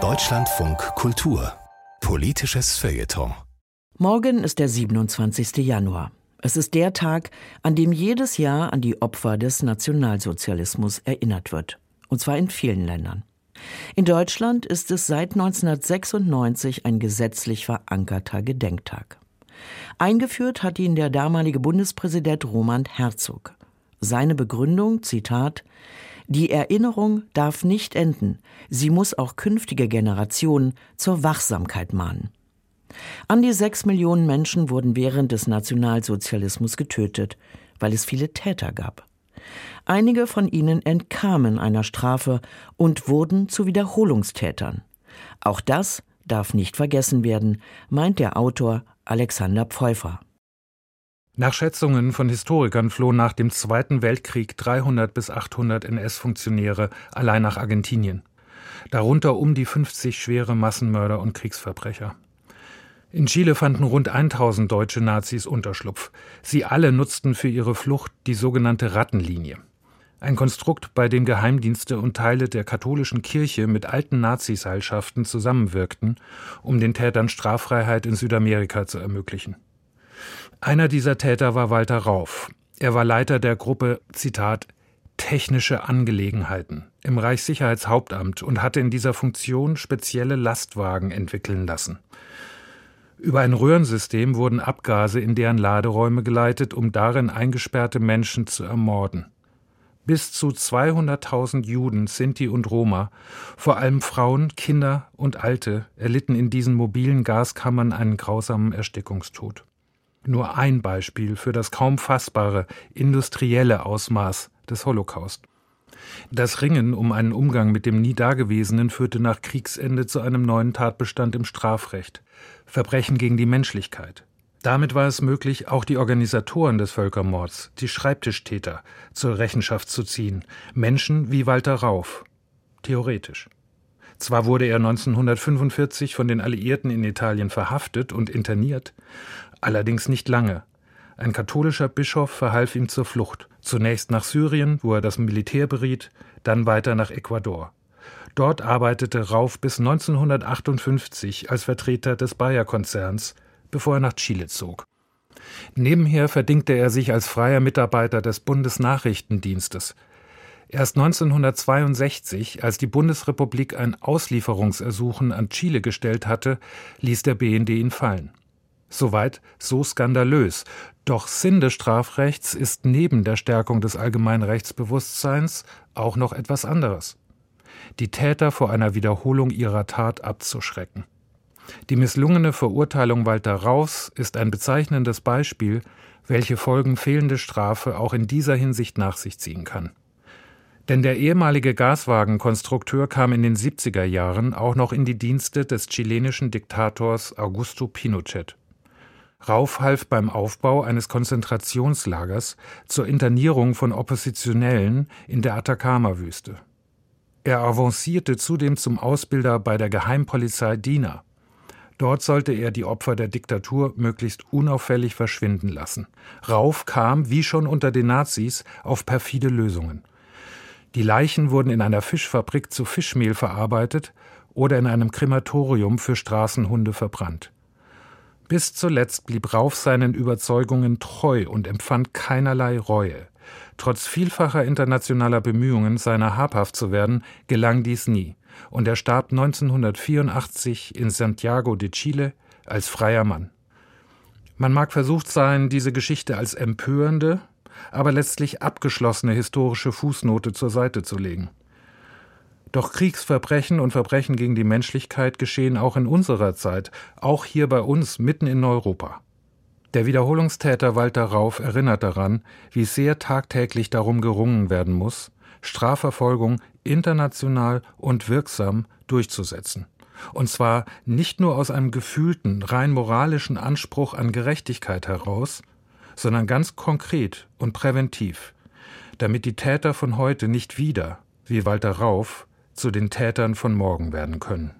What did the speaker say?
Deutschlandfunk Kultur Politisches Feuilleton Morgen ist der 27. Januar. Es ist der Tag, an dem jedes Jahr an die Opfer des Nationalsozialismus erinnert wird. Und zwar in vielen Ländern. In Deutschland ist es seit 1996 ein gesetzlich verankerter Gedenktag. Eingeführt hat ihn der damalige Bundespräsident Roman Herzog. Seine Begründung, Zitat, die Erinnerung darf nicht enden, sie muss auch künftige Generationen zur Wachsamkeit mahnen. An die sechs Millionen Menschen wurden während des Nationalsozialismus getötet, weil es viele Täter gab. Einige von ihnen entkamen einer Strafe und wurden zu Wiederholungstätern. Auch das darf nicht vergessen werden, meint der Autor Alexander Pfeuffer. Nach Schätzungen von Historikern flohen nach dem Zweiten Weltkrieg 300 bis 800 NS-Funktionäre allein nach Argentinien. Darunter um die 50 schwere Massenmörder und Kriegsverbrecher. In Chile fanden rund 1000 deutsche Nazis Unterschlupf. Sie alle nutzten für ihre Flucht die sogenannte Rattenlinie. Ein Konstrukt, bei dem Geheimdienste und Teile der katholischen Kirche mit alten Naziseilschaften zusammenwirkten, um den Tätern Straffreiheit in Südamerika zu ermöglichen. Einer dieser Täter war Walter Rauf. Er war Leiter der Gruppe, Zitat, technische Angelegenheiten im Reichssicherheitshauptamt und hatte in dieser Funktion spezielle Lastwagen entwickeln lassen. Über ein Röhrensystem wurden Abgase in deren Laderäume geleitet, um darin eingesperrte Menschen zu ermorden. Bis zu 200.000 Juden, Sinti und Roma, vor allem Frauen, Kinder und Alte, erlitten in diesen mobilen Gaskammern einen grausamen Erstickungstod. Nur ein Beispiel für das kaum fassbare industrielle Ausmaß des Holocaust. Das Ringen um einen Umgang mit dem nie Dagewesenen führte nach Kriegsende zu einem neuen Tatbestand im Strafrecht. Verbrechen gegen die Menschlichkeit. Damit war es möglich, auch die Organisatoren des Völkermords, die Schreibtischtäter, zur Rechenschaft zu ziehen. Menschen wie Walter Rauf. Theoretisch. Zwar wurde er 1945 von den Alliierten in Italien verhaftet und interniert, allerdings nicht lange. Ein katholischer Bischof verhalf ihm zur Flucht, zunächst nach Syrien, wo er das Militär beriet, dann weiter nach Ecuador. Dort arbeitete Rauf bis 1958 als Vertreter des Bayer-Konzerns, bevor er nach Chile zog. Nebenher verdingte er sich als freier Mitarbeiter des Bundesnachrichtendienstes. Erst 1962, als die Bundesrepublik ein Auslieferungsersuchen an Chile gestellt hatte, ließ der BND ihn fallen. Soweit so skandalös. Doch Sinn des Strafrechts ist neben der Stärkung des allgemeinen Rechtsbewusstseins auch noch etwas anderes. Die Täter vor einer Wiederholung ihrer Tat abzuschrecken. Die misslungene Verurteilung Walter Raus ist ein bezeichnendes Beispiel, welche Folgen fehlende Strafe auch in dieser Hinsicht nach sich ziehen kann. Denn der ehemalige Gaswagenkonstrukteur kam in den 70er Jahren auch noch in die Dienste des chilenischen Diktators Augusto Pinochet. Rauf half beim Aufbau eines Konzentrationslagers zur Internierung von Oppositionellen in der Atacama-Wüste. Er avancierte zudem zum Ausbilder bei der Geheimpolizei DINA. Dort sollte er die Opfer der Diktatur möglichst unauffällig verschwinden lassen. Rauf kam, wie schon unter den Nazis, auf perfide Lösungen. Die Leichen wurden in einer Fischfabrik zu Fischmehl verarbeitet oder in einem Krematorium für Straßenhunde verbrannt. Bis zuletzt blieb Rauf seinen Überzeugungen treu und empfand keinerlei Reue. Trotz vielfacher internationaler Bemühungen, seiner habhaft zu werden, gelang dies nie, und er starb 1984 in Santiago de Chile als freier Mann. Man mag versucht sein, diese Geschichte als empörende, aber letztlich abgeschlossene historische Fußnote zur Seite zu legen. Doch Kriegsverbrechen und Verbrechen gegen die Menschlichkeit geschehen auch in unserer Zeit, auch hier bei uns mitten in Europa. Der Wiederholungstäter Walter Rauf erinnert daran, wie sehr tagtäglich darum gerungen werden muss, Strafverfolgung international und wirksam durchzusetzen. Und zwar nicht nur aus einem gefühlten, rein moralischen Anspruch an Gerechtigkeit heraus, sondern ganz konkret und präventiv, damit die Täter von heute nicht wieder, wie Walter Rauf, zu den Tätern von morgen werden können.